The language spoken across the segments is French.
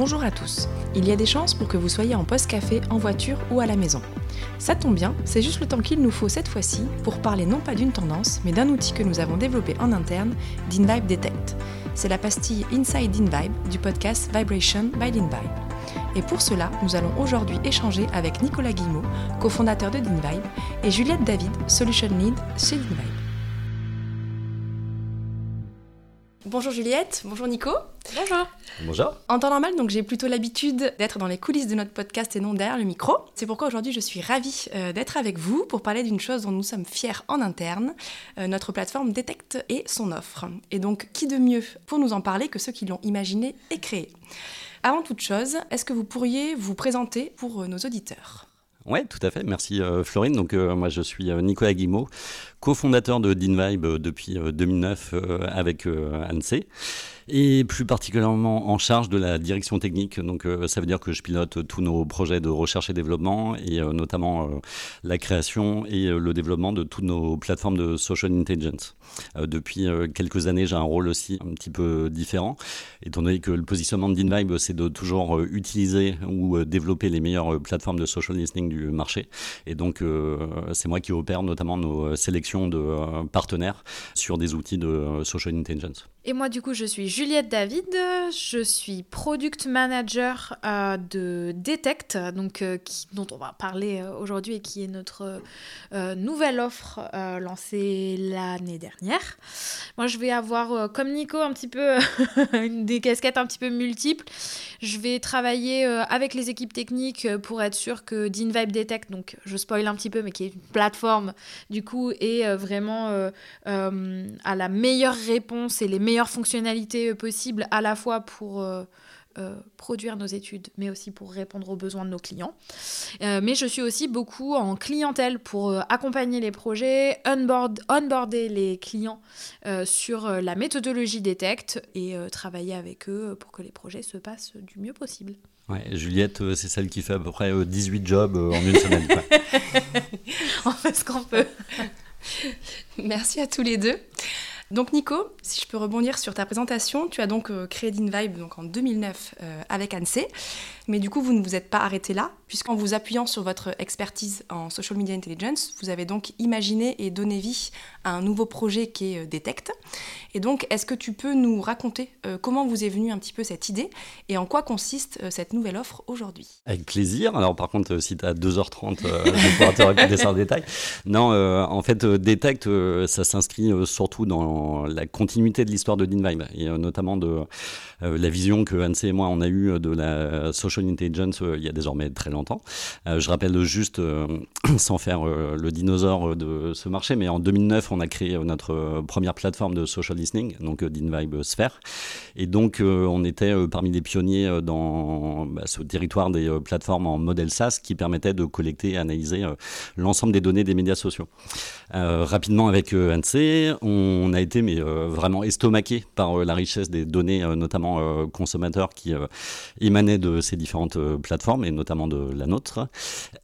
Bonjour à tous. Il y a des chances pour que vous soyez en post-café, en voiture ou à la maison. Ça tombe bien, c'est juste le temps qu'il nous faut cette fois-ci pour parler non pas d'une tendance, mais d'un outil que nous avons développé en interne, d'InVibe Detect. C'est la pastille Inside InVibe du podcast Vibration by DinVibe. Et pour cela, nous allons aujourd'hui échanger avec Nicolas Guillemot, cofondateur de DinVibe, et Juliette David, Solution Lead chez DinVibe. Bonjour Juliette, bonjour Nico. Bonjour. Bonjour. En temps normal, donc j'ai plutôt l'habitude d'être dans les coulisses de notre podcast et non derrière le micro. C'est pourquoi aujourd'hui je suis ravie euh, d'être avec vous pour parler d'une chose dont nous sommes fiers en interne, euh, notre plateforme Detect et son offre. Et donc, qui de mieux pour nous en parler que ceux qui l'ont imaginé et créé? Avant toute chose, est-ce que vous pourriez vous présenter pour euh, nos auditeurs? Oui, tout à fait. Merci Florine. Donc moi je suis Nicolas Guimau, cofondateur de DinVibe depuis 2009 avec ANSI et plus particulièrement en charge de la direction technique. Donc euh, ça veut dire que je pilote tous nos projets de recherche et développement et euh, notamment euh, la création et le développement de toutes nos plateformes de social intelligence. depuis quelques années, j'ai un rôle aussi un petit peu différent, étant donné que le positionnement de DinVibe, c'est de toujours utiliser ou développer les meilleures plateformes de social listening du marché. Et donc c'est moi qui opère notamment nos sélections de partenaires sur des outils de social intelligence. Et moi, du coup, je suis Juliette David, je suis product manager euh, de Detect, donc, euh, dont on va parler euh, aujourd'hui et qui est notre nouvelle offre lancée l'année dernière. Moi, je vais avoir, comme Nico, un petit peu des casquettes un petit peu multiples. Je vais travailler avec les équipes techniques pour être sûr que DinVibe Detect, donc je spoil un petit peu, mais qui est une plateforme, du coup, est vraiment à la meilleure réponse et les meilleures meilleures fonctionnalités euh, possibles à la fois pour euh, euh, produire nos études, mais aussi pour répondre aux besoins de nos clients. mais je suis aussi beaucoup en clientèle pour accompagner les projets, onboard, onboarder les clients sur la méthodologie Detect et travailler avec eux pour que les projets se passent du mieux possible. Ouais, Juliette, c'est celle qui fait à peu près 18 jobs en une semaine. On fait ce qu'on peut. Merci à tous les deux. Donc Nico, si je peux rebondir sur ta présentation, tu as donc euh, créé DinVibe donc en 2009 euh, avec ANSE, mais du coup vous ne vous êtes pas arrêté là, puisqu'en vous appuyant sur votre expertise en social media intelligence, vous avez donc imaginé et donné vie à un nouveau projet qui est euh, Detect. Et donc est-ce que tu peux nous raconter comment vous est venue un petit peu cette idée et en quoi consiste cette nouvelle offre aujourd'hui? Avec plaisir. Alors par contre, si tu as 2h30, je vais pouvoir te raconter ça en détail. Non, en fait, Detect, ça s'inscrit surtout dans la continuité de l'histoire de DinVibe et euh, notamment de euh, la vision que Anne et moi on a eue de la social intelligence euh, il y a désormais très longtemps. je rappelle juste, sans faire le dinosaure de ce marché, mais en 2009 on a créé notre première plateforme de social listening, donc DinVibe Sphere, et donc on était parmi les pionniers dans bah, ce territoire des plateformes en modèle SaaS qui permettait de collecter et analyser l'ensemble des données des médias sociaux. rapidement avec ANSI, on a été euh, vraiment estomaqué par euh, la richesse des données, euh, notamment consommateurs, qui émanaient de ces différentes plateformes, et notamment de la nôtre.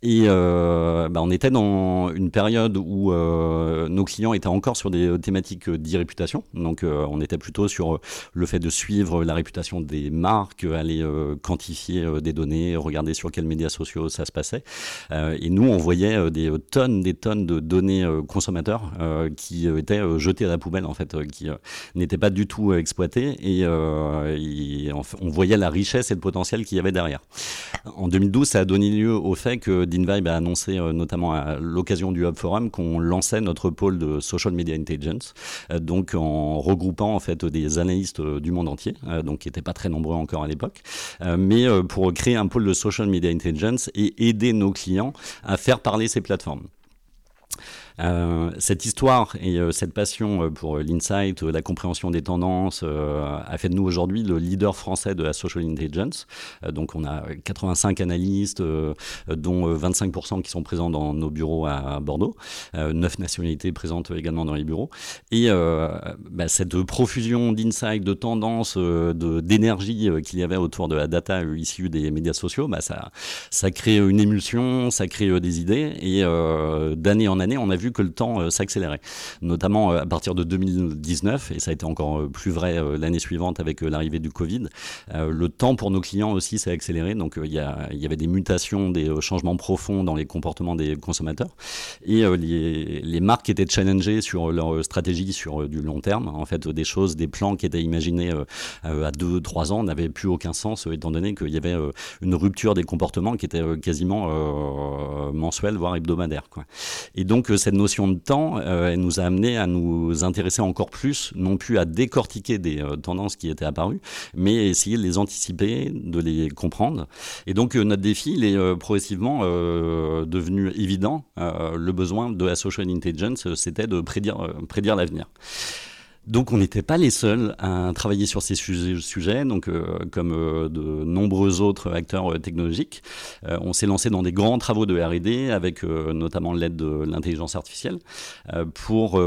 Et bah, on était dans une période où nos clients étaient encore sur des thématiques d'e-réputation. Donc on était plutôt sur le fait de suivre la réputation des marques, aller quantifier des données, regarder sur quels médias sociaux ça se passait. et nous, on voyait des tonnes, des tonnes de données consommateurs qui étaient jetées à la poubelle en fait, euh, qui euh, n'était pas du tout euh, exploité et, on voyait la richesse et le potentiel qu'il y avait derrière. En 2012, ça a donné lieu au fait que DinVibe a annoncé, notamment à l'occasion du Hub Forum, qu'on lançait notre pôle de Social Media Intelligence, donc en regroupant en fait des analystes du monde entier, donc qui n'étaient pas très nombreux encore à l'époque, mais pour créer un pôle de Social Media Intelligence et aider nos clients à faire parler ces plateformes. Euh, cette histoire et euh, cette passion euh, pour l'insight, la compréhension des tendances, a fait de nous aujourd'hui le leader français de la social intelligence. donc on a 85 analystes, dont 25% qui sont présents dans nos bureaux à, Bordeaux, 9 nationalités présentes également dans les bureaux. Et bah, cette profusion d'insight, de tendances, d'énergie qu'il y avait autour de la data issue des médias sociaux, bah, ça, ça crée une émulsion, ça crée des idées. Et d'année en année, on a vu que le temps s'accélérait, notamment à partir de 2019, et ça a été encore plus vrai l'année suivante avec l'arrivée du Covid. le temps pour nos clients aussi s'est accéléré, donc il y, avait des mutations, des changements profonds dans les comportements des consommateurs, et les, marques étaient challengées sur leur stratégie sur du long terme. En fait, des choses, des plans qui étaient imaginés à 2-3 ans n'avaient plus aucun sens, étant donné qu'il y avait une rupture des comportements qui était quasiment euh, mensuelle, voire hebdomadaire. Et donc cette notion de temps, elle nous a amené à nous intéresser encore plus, non plus à décortiquer des tendances qui étaient apparues, mais essayer de les anticiper, de les comprendre. Et donc notre défi, il est progressivement devenu évident. le besoin de la social intelligence, c'était de prédire l'avenir. Donc on n'était pas les seuls à travailler sur ces sujets, donc euh, comme euh, de nombreux autres acteurs euh, technologiques. on s'est lancé dans des grands travaux de R&D avec notamment l'aide de l'intelligence artificielle pour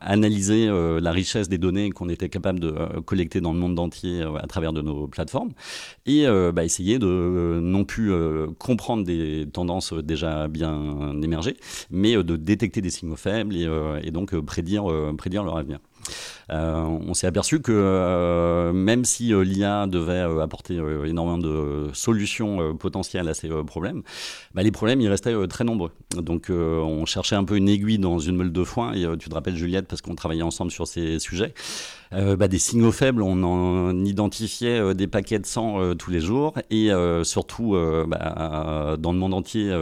analyser la richesse des données qu'on était capable de collecter dans le monde entier à travers de nos plateformes et bah, essayer de non plus comprendre des tendances déjà bien émergées, mais de détecter des signaux faibles et, et donc prédire, prédire leur avenir. Euh, on s'est aperçu que euh, même si euh, l'IA devait apporter énormément de solutions potentielles à ces problèmes, bah, les problèmes, ils restaient très nombreux. Donc on cherchait un peu une aiguille dans une meule de foin, et tu te rappelles Juliette, parce qu'on travaillait ensemble sur ces sujets. Bah, des signaux faibles, on en identifiait des paquets de sang tous les jours et surtout bah, dans le monde entier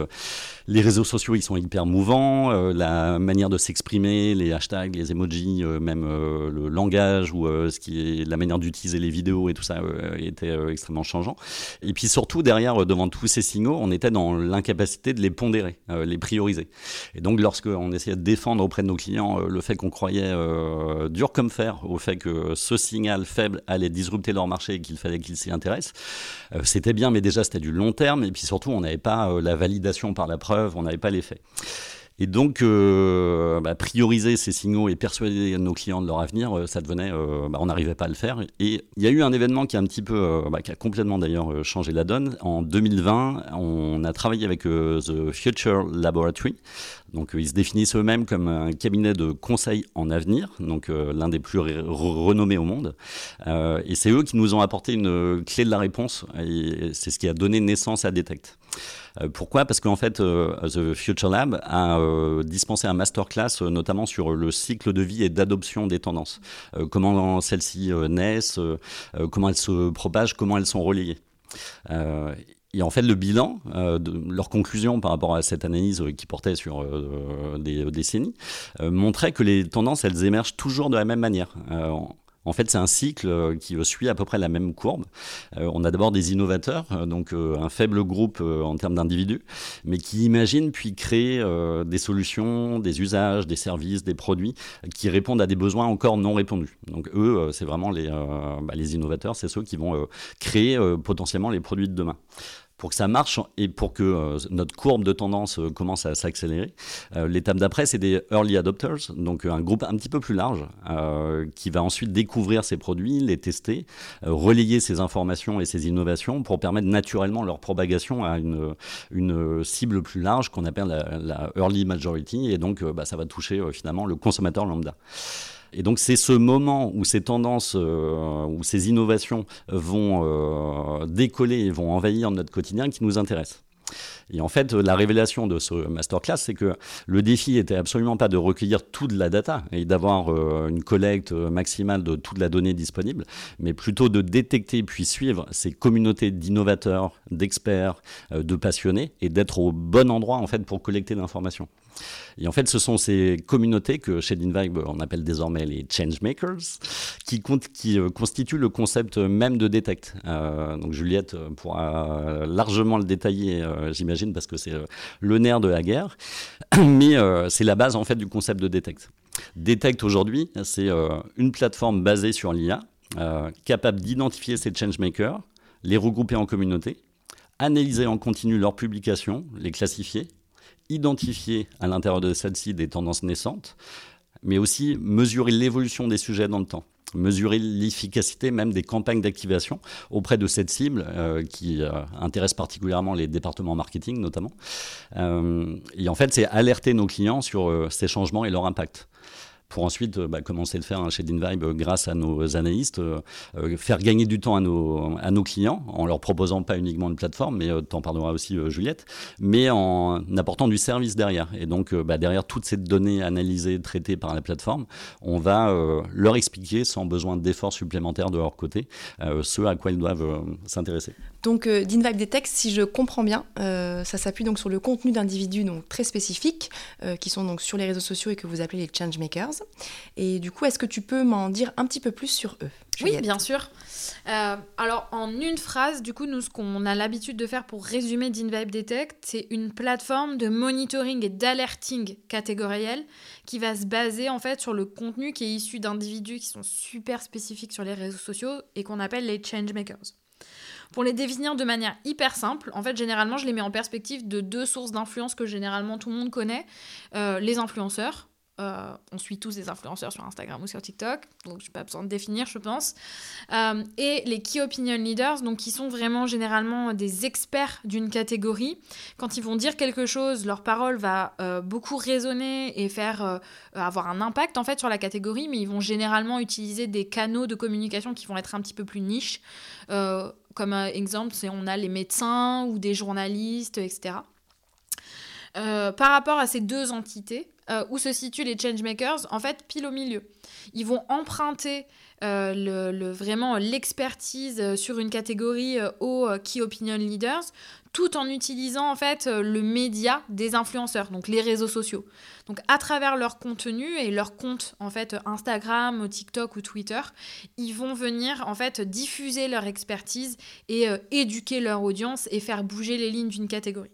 les réseaux sociaux, ils sont hyper mouvants. Euh, la manière de s'exprimer, les hashtags, les emojis, euh, même euh, le langage ou ce qui est la manière d'utiliser les vidéos et tout ça était extrêmement changeant. Et puis surtout, derrière, devant tous ces signaux, on était dans l'incapacité de les pondérer, les prioriser. Et donc, lorsqu'on essayait de défendre auprès de nos clients le fait qu'on croyait dur comme fer au fait que ce signal faible allait disrupter leur marché et qu'il fallait qu'ils s'y intéressent, c'était bien, mais déjà, c'était du long terme. Et puis surtout, on n'avait pas la validation par la preuve on n'avait pas l'effet. Et donc, euh, bah, prioriser ces signaux et persuader nos clients de leur avenir, euh, ça devenait, euh, bah, on n'arrivait pas à le faire. Et il y a eu un événement qui a un petit peu, bah, qui a complètement d'ailleurs changé la donne. En 2020, on a travaillé avec The Future Laboratory. Donc, ils se définissent eux-mêmes comme un cabinet de conseil en avenir, donc l'un des plus renommés au monde. et c'est eux qui nous ont apporté une clé de la réponse. Et c'est ce qui a donné naissance à Detect. Pourquoi? Parce qu'en fait, The Future Lab a euh, dispensé un masterclass notamment sur le cycle de vie et d'adoption des tendances. comment celles-ci naissent, comment elles se propagent, comment elles sont relayées. Et en fait, le bilan, de, leur conclusion par rapport à cette analyse qui portait sur des décennies, montrait que les tendances, elles émergent toujours de la même manière. En fait, c'est un cycle euh, qui suit à peu près la même courbe. Euh, on a d'abord des innovateurs, euh, donc un faible groupe en termes d'individus, mais qui imaginent puis créent des solutions, des usages, des services, des produits qui répondent à des besoins encore non répondus. Donc eux, c'est vraiment les, bah, les innovateurs, c'est ceux qui vont créer potentiellement les produits de demain pour que ça marche et pour que euh, notre courbe de tendance euh, commence à s'accélérer, euh, l'étape d'après, c'est des early adopters, donc un groupe un petit peu plus large qui va ensuite découvrir ces produits, les tester, relayer ces informations et ces innovations pour permettre naturellement leur propagation à une, une cible plus large qu'on appelle la, early majority et donc bah, ça va toucher finalement le consommateur lambda. Et donc c'est ce moment où ces tendances, euh, où ces innovations vont euh, décoller et vont envahir notre quotidien qui nous intéresse. Et en fait, la révélation de ce masterclass, c'est que le défi était absolument pas de recueillir toute la data et d'avoir euh, une collecte maximale de toute la donnée disponible, mais plutôt de détecter puis suivre ces communautés d'innovateurs, d'experts, de passionnés et d'être au bon endroit en fait pour collecter l'information. Et en fait, ce sont ces communautés que chez Dinvibe, on appelle désormais les changemakers, qui, qui euh, constituent le concept même de Detect. Euh, donc Juliette pourra largement le détailler, euh, j'imagine, parce que c'est le nerf de la guerre. Mais c'est la base en fait du concept de Detect. Detect aujourd'hui, c'est une plateforme basée sur l'IA, capable d'identifier ces changemakers, les regrouper en communautés, analyser en continu leurs publications, les classifier identifier à l'intérieur de celle-ci des tendances naissantes, mais aussi mesurer l'évolution des sujets dans le temps. mesurer l'efficacité même des campagnes d'activation auprès de cette cible qui intéresse particulièrement les départements marketing notamment. et en fait, c'est alerter nos clients sur ces changements et leur impact pour ensuite euh, bah, le faire hein, chez DinVibe euh, grâce à nos analystes, euh, faire gagner du temps à nos, à nos clients en leur proposant pas uniquement une plateforme, mais tu en parleras aussi Juliette, mais en apportant du service derrière. Et donc bah, derrière toutes ces données analysées, traitées par la plateforme, on va leur expliquer sans besoin d'efforts supplémentaires de leur côté ce à quoi ils doivent s'intéresser. Donc DinVibe Detect, si je comprends bien, ça s'appuie donc sur le contenu d'individus donc très spécifiques qui sont donc sur les réseaux sociaux et que vous appelez les changemakers. Et du coup, est-ce que tu peux m'en dire un petit peu plus sur eux Oui, bien sûr. Euh, alors, en une phrase, du coup, nous, ce qu'on a l'habitude de faire pour résumer d'InVibe Detect, c'est une plateforme de monitoring et d'alerting catégoriel qui va se baser en fait sur le contenu qui est issu d'individus qui sont super spécifiques sur les réseaux sociaux et qu'on appelle les changemakers. Pour les définir de manière hyper simple, en fait, généralement, je les mets en perspective de deux sources d'influence que généralement tout le monde connaît euh, les influenceurs euh, on suit tous des influenceurs sur Instagram ou sur TikTok, donc je n'ai pas besoin de définir, je pense. Euh, et les Key Opinion Leaders, donc qui sont vraiment généralement des experts d'une catégorie. Quand ils vont dire quelque chose, leur parole va euh, beaucoup résonner et faire avoir un impact en fait sur la catégorie, mais ils vont généralement utiliser des canaux de communication qui vont être un petit peu plus niches. comme exemple, c'est on a les médecins ou des journalistes, etc. par rapport à ces deux entités, euh, où se situent les changemakers, en fait, pile au milieu. Ils vont emprunter euh, le, vraiment l'expertise euh, sur une catégorie aux key opinion leaders, tout en utilisant en fait le média des influenceurs, donc les réseaux sociaux. Donc à travers leur contenu et leur compte en fait Instagram, TikTok ou Twitter, ils vont venir en fait diffuser leur expertise et éduquer leur audience et faire bouger les lignes d'une catégorie.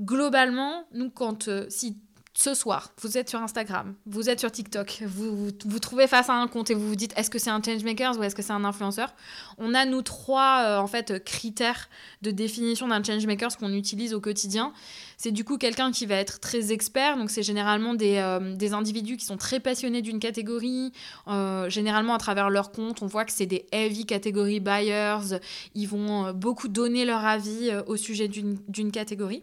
Globalement, nous quand si ce soir, vous êtes sur Instagram, vous êtes sur TikTok, vous vous, trouvez face à un compte et vous vous dites est-ce que c'est un changemaker ou est-ce que c'est un influenceur? On a nous trois euh, en fait critères de définition d'un changemaker qu'on utilise au quotidien. C'est du coup quelqu'un qui va être très expert, donc c'est généralement des, euh, des, individus qui sont très passionnés d'une catégorie. Euh, généralement à travers leur compte, on voit que c'est des heavy category buyers. Ils vont beaucoup donner leur avis au sujet d'une catégorie.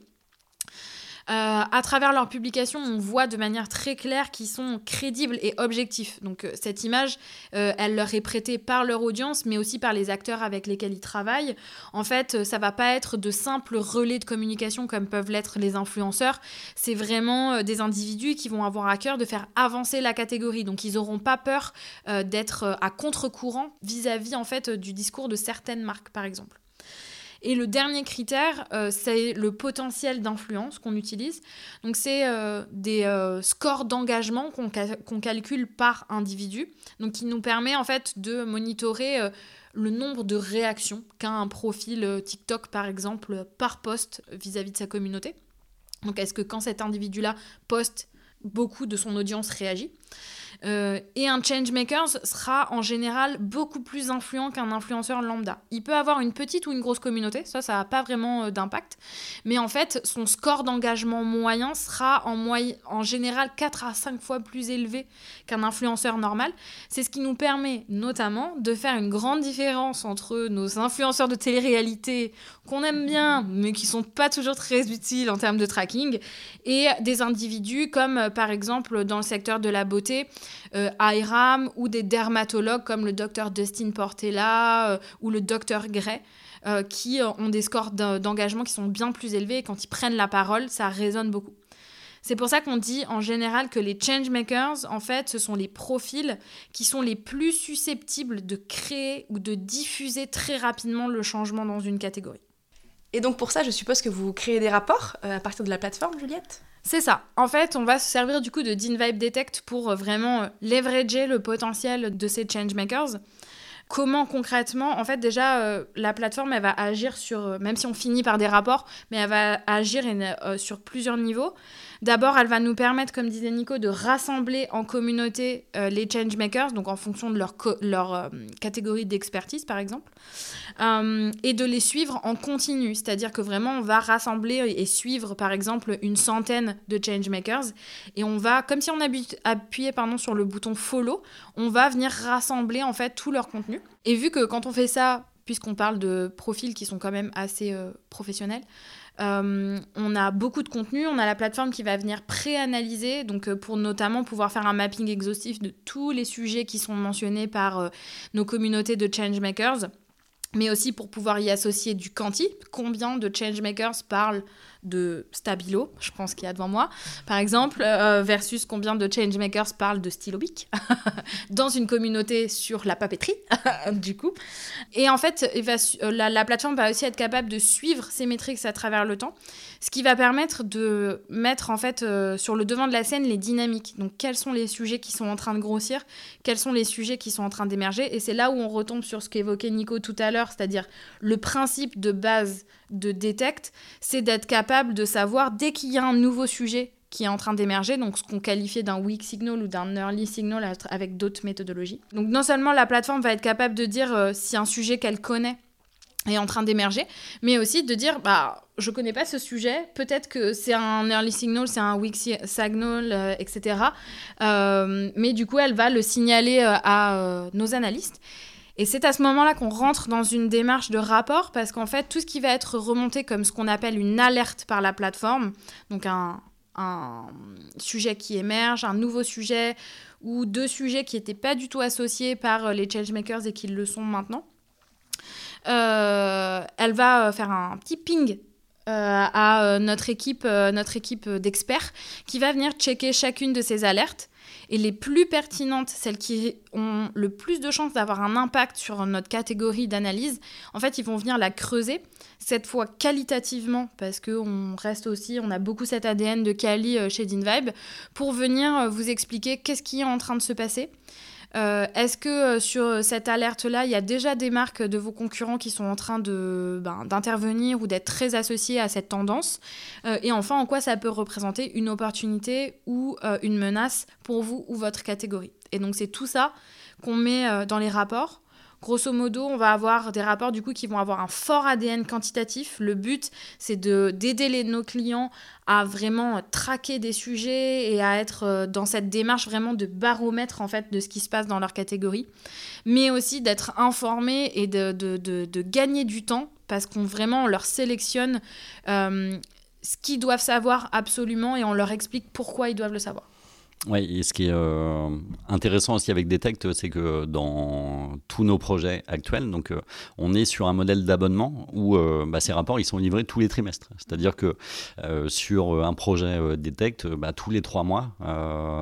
Euh, à travers leurs publications, on voit de manière très claire qu'ils sont crédibles et objectifs. Donc euh, cette image, euh, elle leur est prêtée par leur audience, mais aussi par les acteurs avec lesquels ils travaillent. En fait, ça va pas être de simples relais de communication comme peuvent l'être les influenceurs. C'est vraiment des individus qui vont avoir à cœur de faire avancer la catégorie. Donc ils n'auront pas peur d'être à contre-courant vis-à-vis en fait du discours de certaines marques, par exemple. Et le dernier critère, euh, c'est le potentiel d'influence qu'on utilise. Donc, c'est euh, des euh, scores d'engagement qu'on calcule par individu, donc qui nous permet en fait de monitorer le nombre de réactions qu'a un profil TikTok, par exemple, par poste vis-à-vis de sa communauté. Donc, est-ce que quand cet individu-là poste, beaucoup de son audience réagit? Euh, et un changemaker sera en général beaucoup plus influent qu'un influenceur lambda. Il peut avoir une petite ou une grosse communauté, ça, ça n'a pas vraiment euh, d'impact. Mais en fait, son score d'engagement moyen sera en, en général 4 à 5 fois plus élevé qu'un influenceur normal. C'est ce qui nous permet notamment de faire une grande différence entre nos influenceurs de télé-réalité qu'on aime bien, mais qui sont pas toujours très utiles en termes de tracking, et des individus comme euh, par exemple dans le secteur de la beauté, euh, IRAM ou des dermatologues comme le docteur Dustin Portela euh, ou le docteur Gray. Euh, qui ont des scores d'engagement qui sont bien plus élevés et quand ils prennent la parole, ça résonne beaucoup. C'est pour ça qu'on dit en général que les changemakers, en fait, ce sont les profils qui sont les plus susceptibles de créer ou de diffuser très rapidement le changement dans une catégorie. Et donc pour ça, je suppose que vous créez des rapports à partir de la plateforme, Juliette? C'est ça. En fait, on va se servir du coup de DinVibe Detect pour euh, vraiment euh, leverager le potentiel de ces changemakers. Comment concrètement, en fait déjà, la plateforme, elle va agir sur, même si on finit par des rapports, mais elle va agir sur plusieurs niveaux. D'abord, elle va nous permettre, comme disait Nico, de rassembler en communauté euh, les changemakers, donc en fonction de leur, euh, catégorie d'expertise, par exemple, euh, et de les suivre en continu. C'est-à-dire que vraiment, on va rassembler et suivre, par exemple, une centaine de changemakers, et on va, comme si on appuyait pardon, sur le bouton follow, on va venir rassembler en fait tout leur contenu. Et vu que quand on fait ça, puisqu'on parle de profils qui sont quand même assez professionnels, euh, on a beaucoup de contenu, on a la plateforme qui va venir pré-analyser, donc euh, pour notamment pouvoir faire un mapping exhaustif de tous les sujets qui sont mentionnés par euh, nos communautés de changemakers, mais aussi pour pouvoir y associer du quanti. Combien de changemakers parlent de Stabilo, je pense qu'il y a devant moi, par exemple, euh, versus combien de changemakers parlent de Stylobic dans une communauté sur la papeterie, du coup. Et en fait, euh, la, plateforme va aussi être capable de suivre ces métriques à travers le temps, ce qui va permettre de mettre en fait euh, sur le devant de la scène les dynamiques. Donc, quels sont les sujets qui sont en train de grossir, quels sont les sujets qui sont en train d'émerger. Et c'est là où on retombe sur ce qu'évoquait Nico tout à l'heure, c'est-à-dire le principe de base de Detect, c'est d'être capable de savoir dès qu'il y a un nouveau sujet qui est en train d'émerger, donc ce qu'on qualifiait d'un weak signal ou d'un early signal avec d'autres méthodologies. Donc non seulement la plateforme va être capable de dire euh, si un sujet qu'elle connaît est en train d'émerger, mais aussi de dire bah je connais pas ce sujet, peut-être que c'est un early signal, c'est un weak signal, euh, etc. Euh, mais du coup elle va le signaler à nos analystes. Et c'est à ce moment-là qu'on rentre dans une démarche de rapport parce qu'en fait, tout ce qui va être remonté comme ce qu'on appelle une alerte par la plateforme, donc un, sujet qui émerge, un nouveau sujet ou deux sujets qui n'étaient pas du tout associés par les changemakers et qui le sont maintenant, euh, elle va faire un petit ping euh, à notre équipe, euh, notre équipe d'experts qui va venir checker chacune de ces alertes et les plus pertinentes, celles qui ont le plus de chances d'avoir un impact sur notre catégorie d'analyse, en fait, ils vont venir la creuser, cette fois qualitativement, parce qu'on reste aussi, on a beaucoup cet ADN de euh, chez DinVibe, pour venir euh, vous expliquer qu'est-ce qui est en train de se passer. Euh, est-ce que euh, sur cette alerte-là, il y a déjà des marques de vos concurrents qui sont en train ben, d'intervenir ou d'être très associées à cette tendance? Euh, Et enfin, en quoi ça peut représenter une opportunité ou une menace pour vous ou votre catégorie? Et donc c'est tout ça qu'on met dans les rapports Grosso modo, on va avoir des rapports du coup qui vont avoir un fort ADN quantitatif. Le but, c'est de d'aider nos clients à vraiment traquer des sujets et à être euh, dans cette démarche vraiment de baromètre en fait de ce qui se passe dans leur catégorie, mais aussi d'être informés et de, de, de, gagner du temps parce qu'on vraiment on leur sélectionne euh, ce qu'ils doivent savoir absolument et on leur explique pourquoi ils doivent le savoir. Oui, et ce qui est euh, intéressant aussi avec Detect, c'est que dans tous nos projets actuels, donc euh, on est sur un modèle d'abonnement où euh, bah, ces rapports ils sont livrés tous les trimestres. C'est-à-dire que sur un projet Detect, bah, tous les trois mois,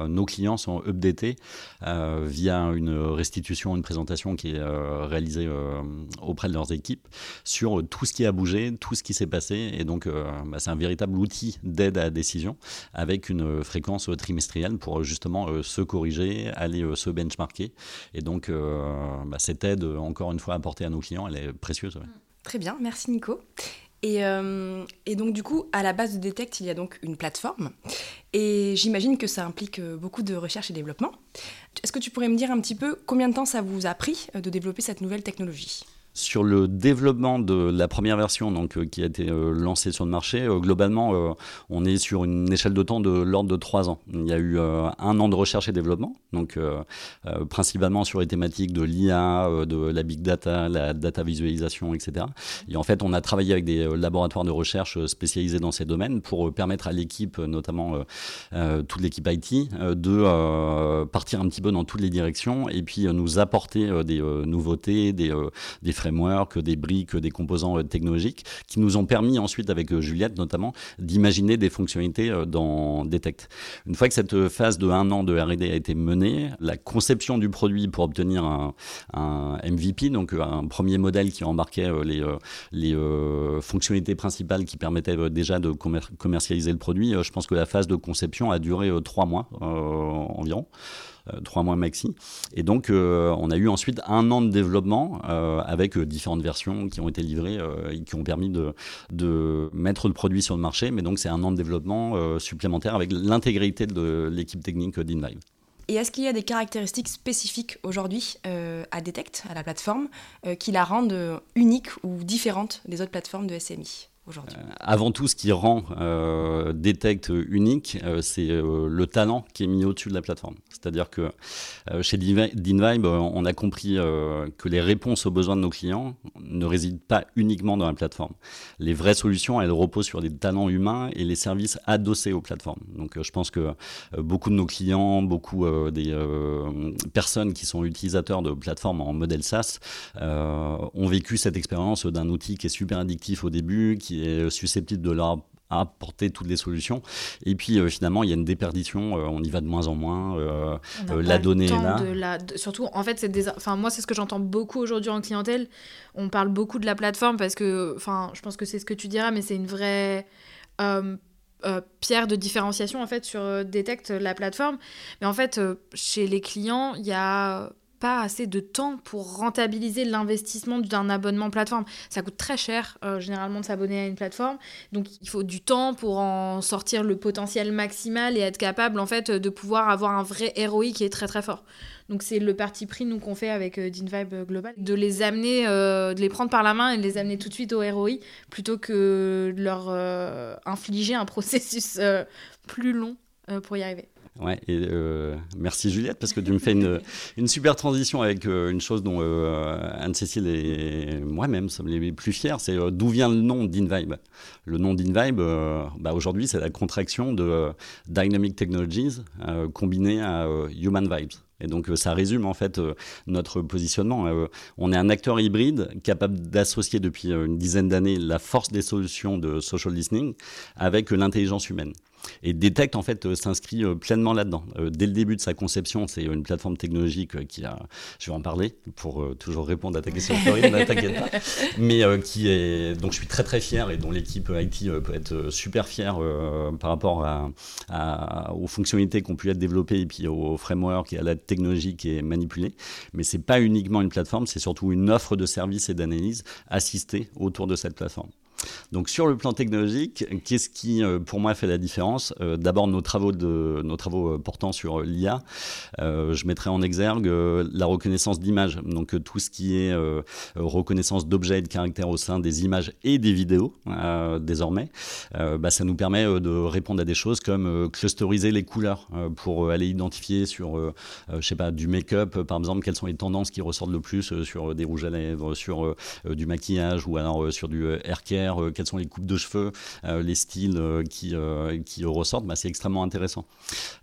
nos clients sont updatés via une restitution, une présentation qui est réalisée auprès de leurs équipes sur tout ce qui a bougé, tout ce qui s'est passé. Et donc, bah, c'est un véritable outil d'aide à la décision avec une fréquence trimestrielle justement euh, se corriger, aller euh, se benchmarker. Et donc, euh, bah, cette aide, encore une fois, apportée à nos clients, elle est précieuse. Très bien, merci Nico. Et, donc du coup, à la base de Detect, il y a donc une plateforme. Et j'imagine que ça implique beaucoup de recherche et développement. Est-ce que tu pourrais me dire un petit peu combien de temps ça vous a pris de développer cette nouvelle technologie? Sur le développement de la première version donc, euh, qui a été euh, lancée sur le marché, euh, globalement, on est sur une échelle de temps de l'ordre de trois ans. Il y a eu un an de recherche et développement, donc principalement sur les thématiques de l'IA, de la big data, la data visualisation, etc. Et en fait, on a travaillé avec des laboratoires de recherche spécialisés dans ces domaines pour permettre à l'équipe, notamment toute l'équipe IT, de partir un petit peu dans toutes les directions et puis nous apporter des nouveautés, des, des frameworks, des briques, des composants euh, technologiques qui nous ont permis ensuite, avec euh, Juliette notamment, d'imaginer des fonctionnalités euh, dans Detect. Une fois que cette phase de un an de R&D a été menée, la conception du produit pour obtenir un, MVP, donc un premier modèle qui embarquait les, les fonctionnalités principales qui permettaient déjà de commercialiser le produit, je pense que la phase de conception a duré trois mois environ. Trois mois maxi. Et donc, on a eu ensuite un an de développement avec différentes versions qui ont été livrées et qui ont permis de, mettre le produit sur le marché. Mais donc, c'est un an de développement supplémentaire avec l'intégrité de l'équipe technique d'InVibe. Et est-ce qu'il y a des caractéristiques spécifiques aujourd'hui à Detect, à la plateforme, qui la rendent unique ou différente des autres plateformes de SMI euh, Avant tout, ce qui rend euh, Detect unique, euh, c'est le talent qui est mis au-dessus de la plateforme. C'est-à-dire que chez DinVibe, on a compris que les réponses aux besoins de nos clients ne résident pas uniquement dans la plateforme. Les vraies solutions, elles reposent sur des talents humains et les services adossés aux plateformes. Donc je pense que beaucoup de nos clients, beaucoup des personnes qui sont utilisateurs de plateformes en modèle SaaS ont vécu cette expérience d'un outil qui est super addictif au début, qui est susceptible de leur apporter toutes les solutions. Et puis euh, finalement, il y a une déperdition, euh, on y va de moins en moins, euh, la donnée est là. surtout, en fait, c'est des... enfin, moi, c'est ce que j'entends beaucoup aujourd'hui en clientèle. On parle beaucoup de la plateforme parce que, enfin, je pense que c'est ce que tu diras, mais c'est une vraie pierre de différenciation en fait sur Detect, la plateforme. Mais en fait, chez les clients, il y a pas assez de temps pour rentabiliser l'investissement d'un abonnement plateforme. Ça coûte très cher euh, généralement de s'abonner à une plateforme, donc il faut du temps pour en sortir le potentiel maximal et être capable en fait de pouvoir avoir un vrai ROI qui est très très fort. Donc c'est le parti pris nous qu'on fait avec euh, DinVibe Global, de les amener, euh, de les prendre par la main et de les amener tout de suite au ROI plutôt que de leur infliger un processus plus long pour y arriver. Ouais, et euh, merci Juliette, parce que tu me fais une, une super transition avec euh, une chose dont euh, Anne-Cécile et moi-même sommes les plus fiers, c'est d'où vient le nom d'InVibe. Le nom d'InVibe, bah, aujourd'hui, c'est la contraction de Dynamic Technologies combiné à Human Vibes. Et donc ça résume en fait notre positionnement. on est un acteur hybride capable d'associer depuis une dizaine d'années la force des solutions de social listening avec l'intelligence humaine. Et Detect, en fait, euh, s'inscrit euh, pleinement là-dedans. Euh, dès le début de sa conception, c'est une plateforme technologique qui a, je vais en parler pour toujours répondre à ta question, Florine, ne t'inquiète pas, mais qui est, donc je suis très très fier et dont l'équipe IT peut être super fière par rapport à, aux fonctionnalités qui ont pu être développées et puis au framework et à la technologie qui est manipulée. Mais c'est pas uniquement une plateforme, c'est surtout une offre de services et d'analyse assistée autour de cette plateforme. Donc sur le plan technologique, qu'est-ce qui euh, pour moi fait la différence? Euh, D'abord nos travaux, de, nos travaux euh, portant sur l'IA. je mettrai en exergue la reconnaissance d'images, donc tout ce qui est reconnaissance d'objets et de caractères au sein des images et des vidéos désormais. Bah, ça nous permet de répondre à des choses comme clusteriser les couleurs pour aller identifier sur, je sais pas, du make-up par exemple, quelles sont les tendances qui ressortent le plus sur des rouges à lèvres, sur du maquillage ou alors sur du hair care euh, quelles sont les coupes de cheveux, euh, les styles euh, qui, qui ressortent, bah, c'est extrêmement intéressant.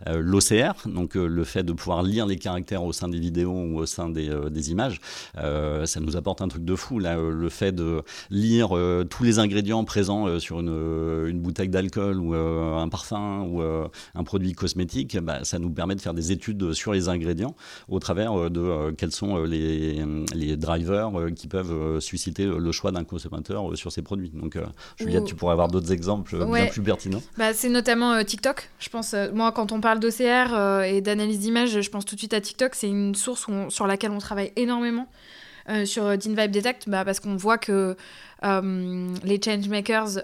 L'OCR, donc le fait de pouvoir lire les caractères au sein des vidéos ou au sein des, images, ça nous apporte un truc de fou. Le fait de lire tous les ingrédients présents sur une, une bouteille d'alcool ou un parfum ou un produit cosmétique, bah, ça nous permet de faire des études sur les ingrédients au travers de quels sont les, les drivers qui peuvent susciter le choix d'un consommateur sur ces produits. Donc, euh, Juliette, tu pourrais avoir d'autres exemples euh, bien plus pertinents. Bah, c'est notamment euh, TikTok. Je pense, moi, quand on parle d'OCR et d'analyse d'image, je pense tout de suite à TikTok. C'est une source sur laquelle on travaille énormément. sur DinVibe Detect bah, parce qu'on voit que les changemakers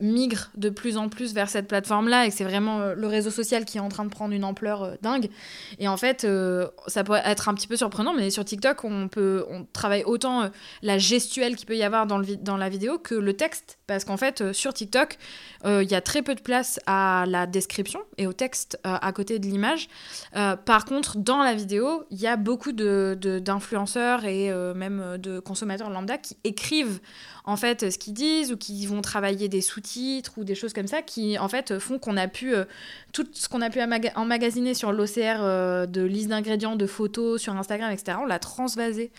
migre de plus en plus vers cette plateforme-là et que c'est vraiment euh, le réseau social qui est en train de prendre une ampleur euh, dingue. Et en fait, euh, ça peut être un petit peu surprenant, mais sur TikTok, on, peut, on travaille autant la gestuelle qu'il peut y avoir dans, le, dans la vidéo que le texte. Parce qu'en fait, sur TikTok, il y a très peu de place à la description et au texte à côté de l'image. par contre, dans la vidéo, il y a beaucoup d'influenceurs de, et même de consommateurs lambda qui écrivent en fait ce qu'ils disent ou qui vont travailler des sous-titres ou des choses comme ça qui en fait font qu'on a pu euh, tout ce qu'on a pu emmagasiner sur l'OCR euh, de liste d'ingrédients, de photos sur Instagram, etc. On l'a transvasé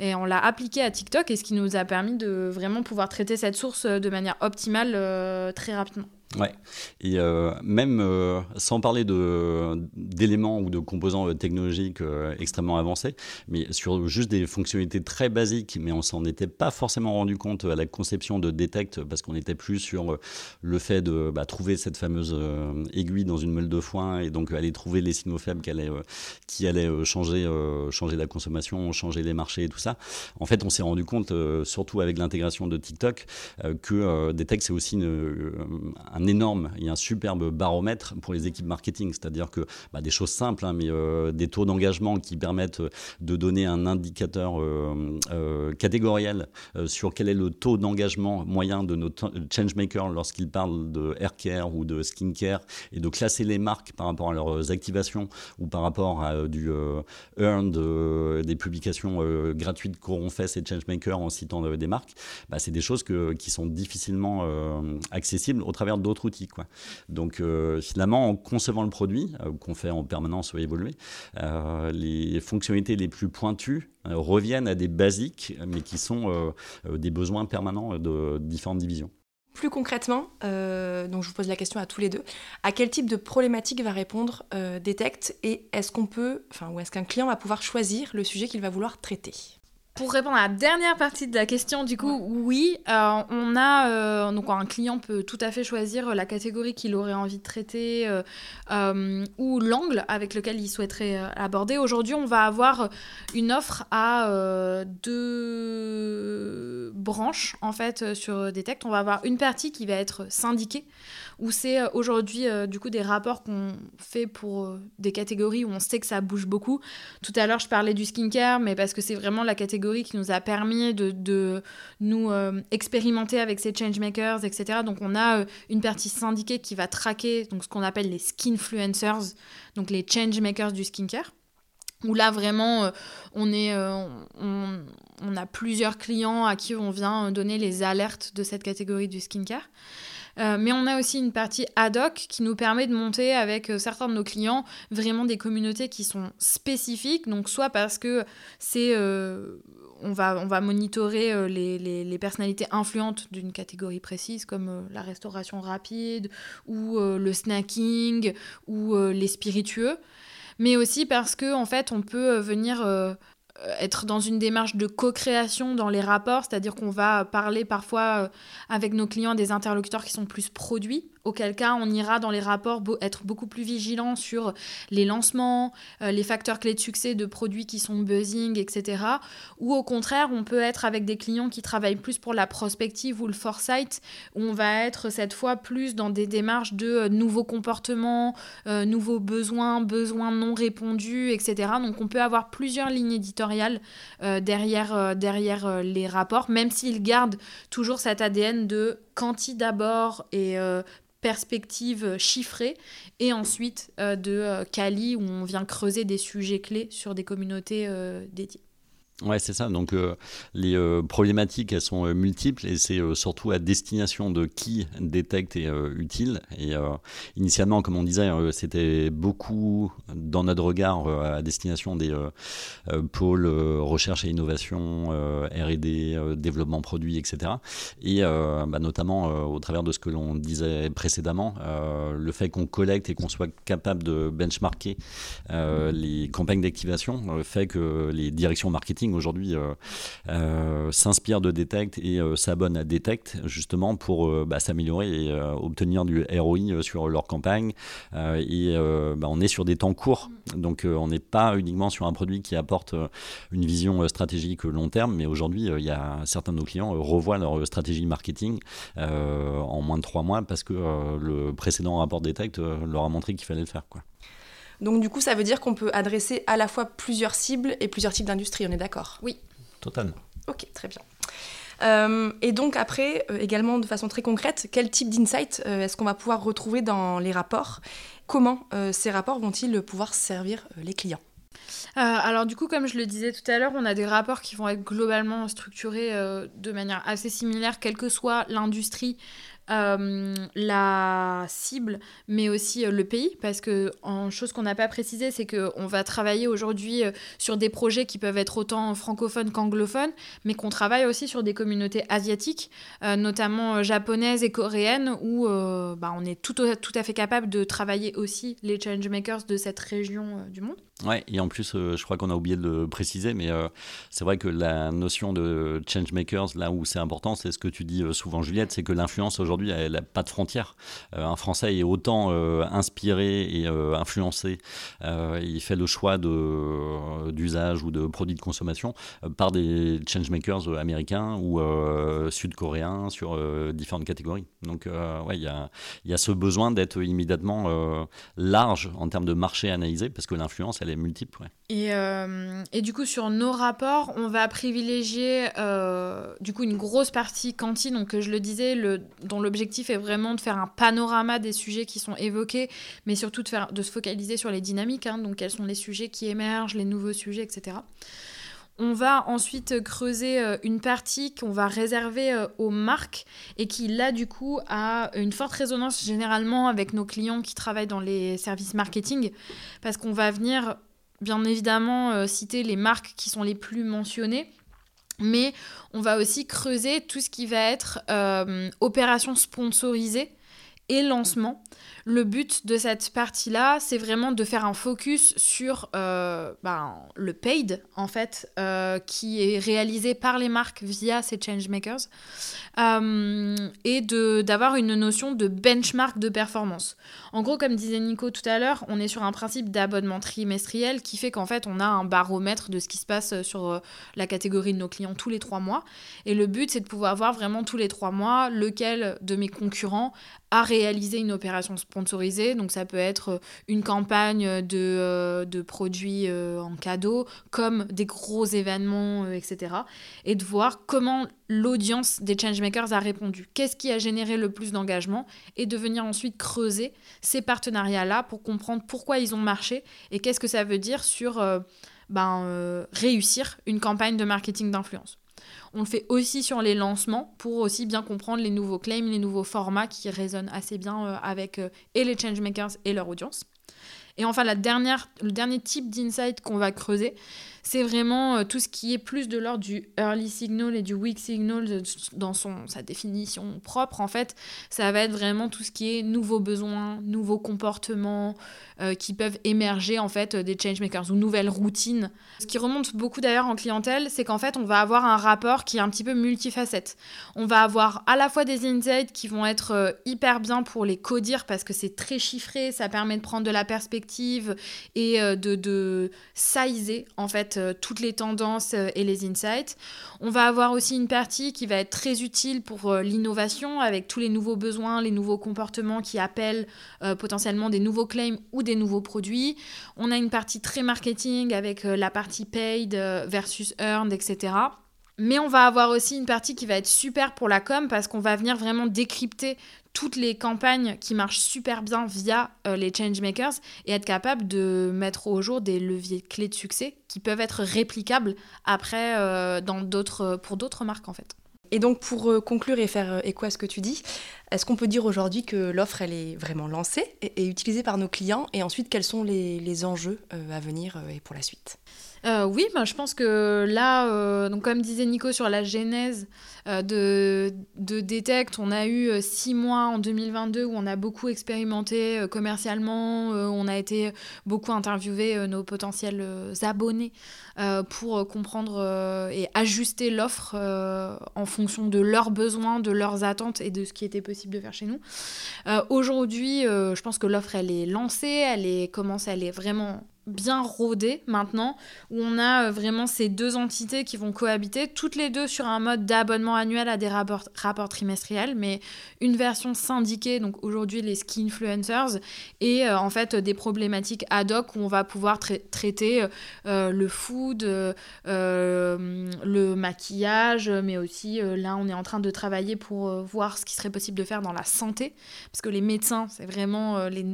et on l'a appliqué à TikTok et ce qui nous a permis de vraiment pouvoir traiter cette source de manière optimale euh, très rapidement. Ouais, et euh, même euh, sans parler d'éléments ou de composants euh, technologiques extrêmement avancés, mais sur juste des fonctionnalités très basiques, mais on s'en était pas forcément rendu compte à la conception de Detect, parce qu'on était plus sur le fait de bah, trouver cette fameuse aiguille dans une meule de foin et donc aller trouver les signaux faibles qui allaient, qui allaient changer, changer la consommation, changer les marchés et tout ça. En fait, on s'est rendu compte, surtout avec l'intégration de TikTok, que Detect, c'est aussi un énorme et un superbe baromètre pour les équipes marketing. C'est-à-dire que bah, des choses simples, hein, mais euh, des taux d'engagement qui permettent de donner un indicateur euh, euh, catégoriel sur quel est le taux d'engagement moyen de nos changemakers lorsqu'ils parlent de hair care ou de skincare et de classer les marques par rapport à leurs activations ou par rapport à du earned, des publications gratuites qu'auront fait ces changemakers en citant des marques, bah, c'est des choses qui sont difficilement accessibles au travers d'autres outils. Quoi. Donc euh, finalement, en concevant le produit, euh, qu'on fait en permanence évoluer, euh, les fonctionnalités les plus pointues reviennent à des basiques, mais qui sont des besoins permanents de différentes divisions. Plus concrètement, donc je vous pose la question à tous les deux, à quel type de problématique va répondre Detect et est-ce qu'on peut, enfin, ou est-ce qu'un client va pouvoir choisir le sujet qu'il va vouloir traiter? Pour répondre à la dernière partie de la question, du coup, oui, euh, on a euh, donc un client peut tout à fait choisir la catégorie qu'il aurait envie de traiter euh, ou l'angle avec lequel il souhaiterait aborder. Aujourd'hui, on va avoir une offre à deux branches en fait sur Detect. On va avoir une partie qui va être syndiquée où c'est euh, aujourd'hui euh, du coup des rapports qu'on fait pour euh, des catégories où on sait que ça bouge beaucoup. Tout à l'heure, je parlais du skincare, mais parce que c'est vraiment la catégorie qui nous a permis de, de nous expérimenter avec ces changemakers, etc. Donc on a une partie syndiquée qui va traquer donc ce qu'on appelle les skinfluencers, donc les changemakers du skincare où là vraiment on est on, on, a plusieurs clients à qui on vient donner les alertes de cette catégorie du skincare euh, mais on a aussi une partie ad hoc qui nous permet de monter avec euh, certains de nos clients vraiment des communautés qui sont spécifiques. Donc soit parce que c'est euh, on va, on va monitorer les, les, personnalités influentes d'une catégorie précise, comme la restauration rapide, ou le snacking, ou les spiritueux. Mais aussi parce que, en fait, on peut venir être dans une démarche de co-création dans les rapports, c'est-à-dire qu'on va parler parfois euh, avec nos clients des interlocuteurs qui sont plus produits auquel cas on ira dans les rapports être beaucoup plus vigilant sur les lancements, euh, les facteurs clés de succès de produits qui sont buzzing, etc. Ou au contraire, on peut être avec des clients qui travaillent plus pour la prospective ou le foresight, où on va être cette fois plus dans des démarches de euh, nouveaux comportements, euh, nouveaux besoins, besoins non répondus, etc. Donc on peut avoir plusieurs lignes éditoriales derrière, derrière les rapports, même s'ils gardent toujours cet ADN de quanti d'abord et perspective chiffrée et ensuite euh, de Cali euh, où on vient creuser des sujets clés sur des communautés euh, dédiées. Ouais, c'est ça. Donc, euh, les euh, problématiques, elles sont euh, multiples et c'est surtout à destination de qui détecte est utile. Et initialement, comme on disait, c'était beaucoup dans notre regard à destination des pôles recherche et innovation, R&D, développement produit, etc. Et bah, notamment au travers de ce que l'on disait précédemment, le fait qu'on collecte et qu'on soit capable de benchmarker les campagnes d'activation fait que les directions marketing aujourd'hui euh, euh, s'inspire de Detect et euh, s'abonne à Detect justement pour bah, s'améliorer et obtenir du ROI sur leur campagne. et bah, on est sur des temps courts, donc on n'est pas uniquement sur un produit qui apporte une vision stratégique long terme, mais aujourd'hui il y a certains de nos clients revoient leur stratégie marketing en moins de trois mois parce que le précédent rapport Detect leur a montré qu'il fallait le faire. Donc du coup, ça veut dire qu'on peut adresser à la fois plusieurs cibles et plusieurs types d'industries, on est d'accord? Oui. Totalement. Ok, très bien. Euh, et donc après, euh, également de façon très concrète, quel type d'insight euh, est-ce qu'on va pouvoir retrouver dans les rapports? Comment ces rapports vont-ils pouvoir servir les clients? Alors du coup, comme je le disais tout à l'heure, on a des rapports qui vont être globalement structurés de manière assez similaire, quelle que soit l'industrie euh, la cible, mais aussi euh, le pays, parce que en chose qu'on n'a pas précisé, c'est qu'on va travailler aujourd'hui euh, sur des projets qui peuvent être autant francophones qu'anglophones, mais qu'on travaille aussi sur des communautés asiatiques, notamment japonaises et coréennes, où bah, on est tout, tout à fait capable de travailler aussi les changemakers de cette région du monde. Ouais, et en plus, je crois qu'on a oublié de le préciser, mais c'est vrai que la notion de changemakers, là où c'est important, c'est ce que tu dis souvent, Juliette, c'est que l'influence aujourd'hui elle n'a pas de frontières. Euh, un Français est autant euh, inspiré et euh, influencé, il fait le choix d'usage ou de produits de consommation par des changemakers américains ou sud-coréens sur différentes catégories. Donc, ouais, il y a, y a, ce besoin d'être immédiatement large en termes de marché analysé parce que l'influence, elle est multiple. Et, et, du coup, sur nos rapports, on va privilégier du coup une grosse partie cantine, donc je le disais, le, dont l'objectif est vraiment de faire un panorama des sujets qui sont évoqués, mais surtout de, faire, de se focaliser sur les dynamiques, hein, donc quels sont les sujets qui émergent, les nouveaux sujets, etc. On va ensuite creuser euh, une partie qu'on va réserver euh, aux marques et qui, là, du coup, a une forte résonance généralement avec nos clients qui travaillent dans les services marketing, parce qu'on va venir, bien évidemment, euh, citer les marques qui sont les plus mentionnées, mais on va aussi creuser tout ce qui va être opération sponsorisée et lancement. Le but de cette partie-là, c'est vraiment de faire un focus sur euh, ben, le paid, en fait, euh, qui est réalisé par les marques via ces changemakers, euh, et d'avoir une notion de benchmark de performance. En gros, comme disait Nico tout à l'heure, on est sur un principe d'abonnement trimestriel qui fait qu'en fait, on a un baromètre de ce qui se passe sur la catégorie de nos clients tous les trois mois. Et le but, c'est de pouvoir voir vraiment tous les trois mois lequel de mes concurrents a réalisé une opération sponsorisée. Donc ça peut être euh, une campagne de, euh, de produits euh, en cadeau, comme des gros événements, etc. Et de voir comment l'audience des changemakers a répondu. Qu'est-ce qui a généré le plus d'engagement et de venir ensuite creuser ces partenariats-là pour comprendre pourquoi ils ont marché et qu'est-ce que ça veut dire sur ben, réussir une campagne de marketing d'influence. On le fait aussi sur les lancements pour aussi bien comprendre les nouveaux claims, les nouveaux formats qui résonnent assez bien euh, avec euh, les changemakers et leur audience. Et enfin, le dernier type d'insight qu'on va creuser, c'est vraiment euh, tout ce qui est plus de l'ordre du early signal et du weak signal dans son, sa définition propre. En fait, ça va être vraiment tout ce qui est nouveaux besoins, nouveaux comportements euh, qui peuvent émerger en fait des changemakers ou nouvelles routines. Ce qui remonte beaucoup d'ailleurs en clientèle, c'est qu'en fait, on va avoir un rapport qui est un petit peu multifacette. On va avoir à la fois des insights qui vont être euh, hyper bien pour les codir parce que c'est très chiffré, ça permet de prendre de la perspective et de, de en fait euh, toutes les tendances euh, et les insights. On va avoir aussi une partie qui va être très utile pour euh, l'innovation avec tous les nouveaux besoins, les nouveaux comportements qui appellent potentiellement des nouveaux claims ou des nouveaux produits. On a une partie très marketing avec la partie paid versus earned, etc. Mais on va avoir aussi une partie qui va être super pour la com parce qu'on va venir vraiment décrypter toutes les campagnes qui marchent super bien via euh, les changemakers et être capable de mettre au jour des leviers clés de succès qui peuvent être réplicables après euh, dans d'autres, pour d'autres marques en fait. Et donc pour euh, conclure et faire écho à ce que tu dis, est-ce qu'on peut dire aujourd'hui que l'offre est vraiment lancée et, utilisée par nos clients? Et ensuite quels sont les enjeux à venir et pour la suite? Euh, oui, ben, je pense que là, euh, comme disait Nico sur la genèse euh, de, de Detect, on a eu six mois en 2022 où on a beaucoup expérimenté commercialement, on a été beaucoup interviewé nos potentiels abonnés pour comprendre et ajuster l'offre en fonction de leurs besoins, de leurs attentes et de ce qui était possible de faire chez nous. Aujourd'hui, je pense que l'offre elle est lancée, elle est commence, elle est vraiment bien rodé maintenant, où on a euh, vraiment ces deux entités qui vont cohabiter, toutes les deux sur un mode d'abonnement annuel à des rapports, trimestriels, mais une version syndiquée, donc aujourd'hui les ski influencers, et euh, en fait des problématiques ad hoc où on va pouvoir traiter euh, le food, le maquillage, mais aussi là on est en train de travailler pour voir ce qui serait possible de faire dans la santé, parce que les médecins, c'est vraiment les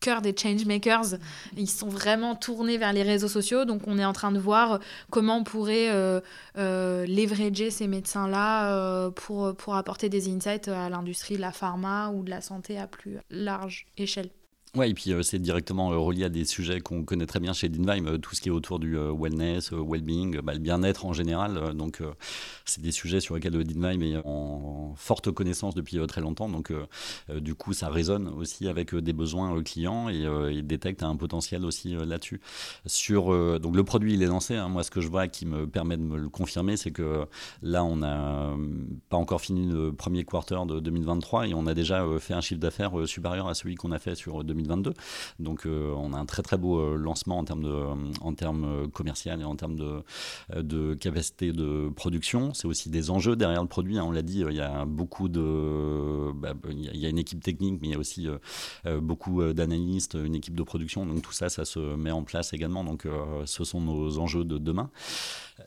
cœur des changemakers. Ils sont vraiment tournés vers les réseaux sociaux. Donc, on est en train de voir comment on pourrait euh, euh, leverager ces médecins-là euh, pour, pour apporter des insights à l'industrie de la pharma ou de la santé à plus large échelle. Ouais, et puis euh, c'est directement relié à des sujets qu'on connaît très bien chez Dinvime, tout ce qui est autour du wellness, well-being, bah, le bien-être en général. donc, c'est des sujets sur lesquels Dinvime est en forte connaissance depuis très longtemps. Donc, du coup, ça résonne aussi avec des besoins clients et, et détecte un potentiel aussi là-dessus. Sur donc le produit, il est lancé. Hein. Moi, ce que je vois qui me permet de me le confirmer, c'est que là, on n'a pas encore fini le premier quarter de 2023 et on a déjà fait un chiffre d'affaires supérieur à celui qu'on a fait sur 2023. 2022. Donc euh, on a un très très beau euh, lancement en termes, de, euh, en termes commercial et en termes de, de capacité de production. C'est aussi des enjeux derrière le produit. Hein. On l'a dit, il y a beaucoup de... Bah, il y a une équipe technique, mais il y a aussi beaucoup d'analystes, une équipe de production. Donc tout ça, ça se met en place également. Donc ce sont nos enjeux de demain.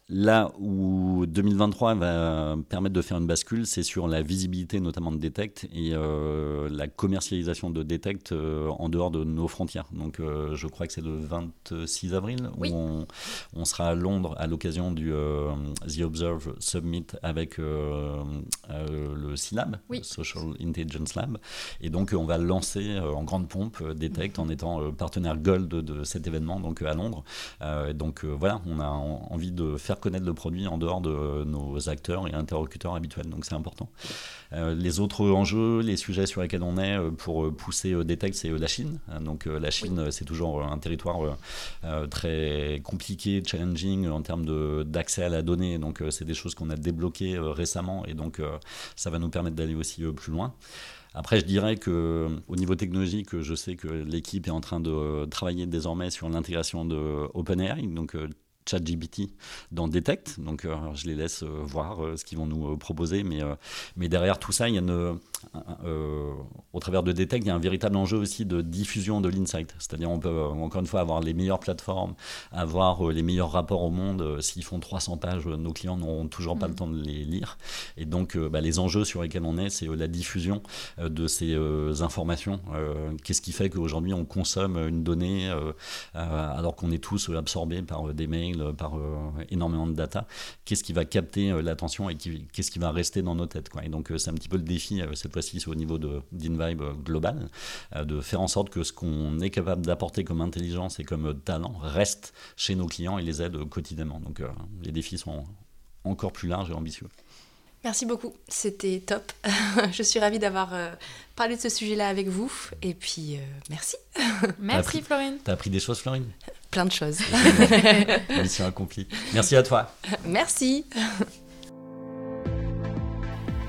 Là où 2023 va permettre de faire une bascule, c'est sur la visibilité notamment de Detect et euh, la commercialisation de Detect euh, en dehors de nos frontières. Donc euh, je crois que c'est le 26 avril où on, sera à Londres à l'occasion du The Observe Summit avec le CILAB, Social Intelligence Lab. Et donc on va lancer en grande pompe Detect en étant partenaire gold de cet événement donc à Londres. donc voilà, on a envie de faire connaître le produit en dehors de nos acteurs et interlocuteurs habituels. Donc c'est important. Euh, les autres enjeux, les sujets sur lesquels on est euh, pour pousser euh, des textes, c'est la Chine. Donc la Chine, c'est toujours un territoire très compliqué, challenging en termes d'accès à la donnée. Donc c'est des choses qu'on a débloquées récemment et donc ça va nous permettre d'aller aussi plus loin. Après, je dirais que au niveau technologique, je sais que l'équipe est en train de travailler désormais sur l'intégration de OpenAI, donc ChatGPT dans Detect. Donc, euh, je les laisse euh, voir euh, ce qu'ils vont nous proposer. Mais, mais derrière tout ça, il y a une, au travers de Detect, il y a un véritable enjeu aussi de diffusion de l'insight. C'est-à-dire, on peut encore une fois avoir les meilleures plateformes, avoir les meilleurs rapports au monde. S'ils font 300 pages, nos clients n'auront toujours pas le mm. temps de les lire. Et donc, bah, les enjeux sur lesquels on est, c'est la diffusion de ces informations. Qu'est-ce qui fait qu'aujourd'hui, on consomme une donnée alors qu'on est tous absorbés par des mails par euh, énormément de data, qu'est-ce qui va capter euh, l'attention et qu'est-ce qui va rester dans nos têtes. Quoi. Et donc euh, c'est un petit peu le défi, cette fois-ci au niveau d'InVibe global, de faire en sorte que ce qu'on est capable d'apporter comme intelligence et comme talent reste chez nos clients et les aide quotidiennement. Donc les défis sont encore plus larges et ambitieux. Merci beaucoup, c'était top. Je suis ravie d'avoir parlé de ce sujet-là avec vous. Et puis, merci. Merci Florine. T'as appris des choses Florine? Plein de choses. Mission accomplie. Merci à toi. Merci.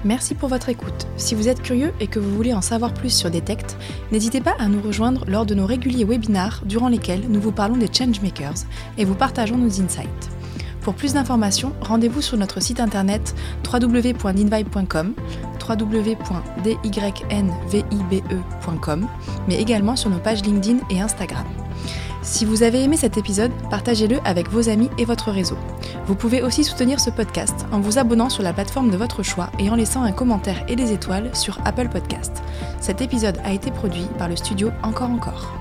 Merci pour votre écoute. Si vous êtes curieux et que vous voulez en savoir plus sur Detect, n'hésitez pas à nous rejoindre lors de nos réguliers webinars durant lesquels nous vous parlons des changemakers et vous partageons nos insights. Pour plus d'informations, rendez-vous sur notre site internet www.dinvibe.com, www.dynvibe.com, mais également sur nos pages LinkedIn et Instagram. Si vous avez aimé cet épisode, partagez-le avec vos amis et votre réseau. Vous pouvez aussi soutenir ce podcast en vous abonnant sur la plateforme de votre choix et en laissant un commentaire et des étoiles sur Apple Podcast. Cet épisode a été produit par le studio Encore Encore.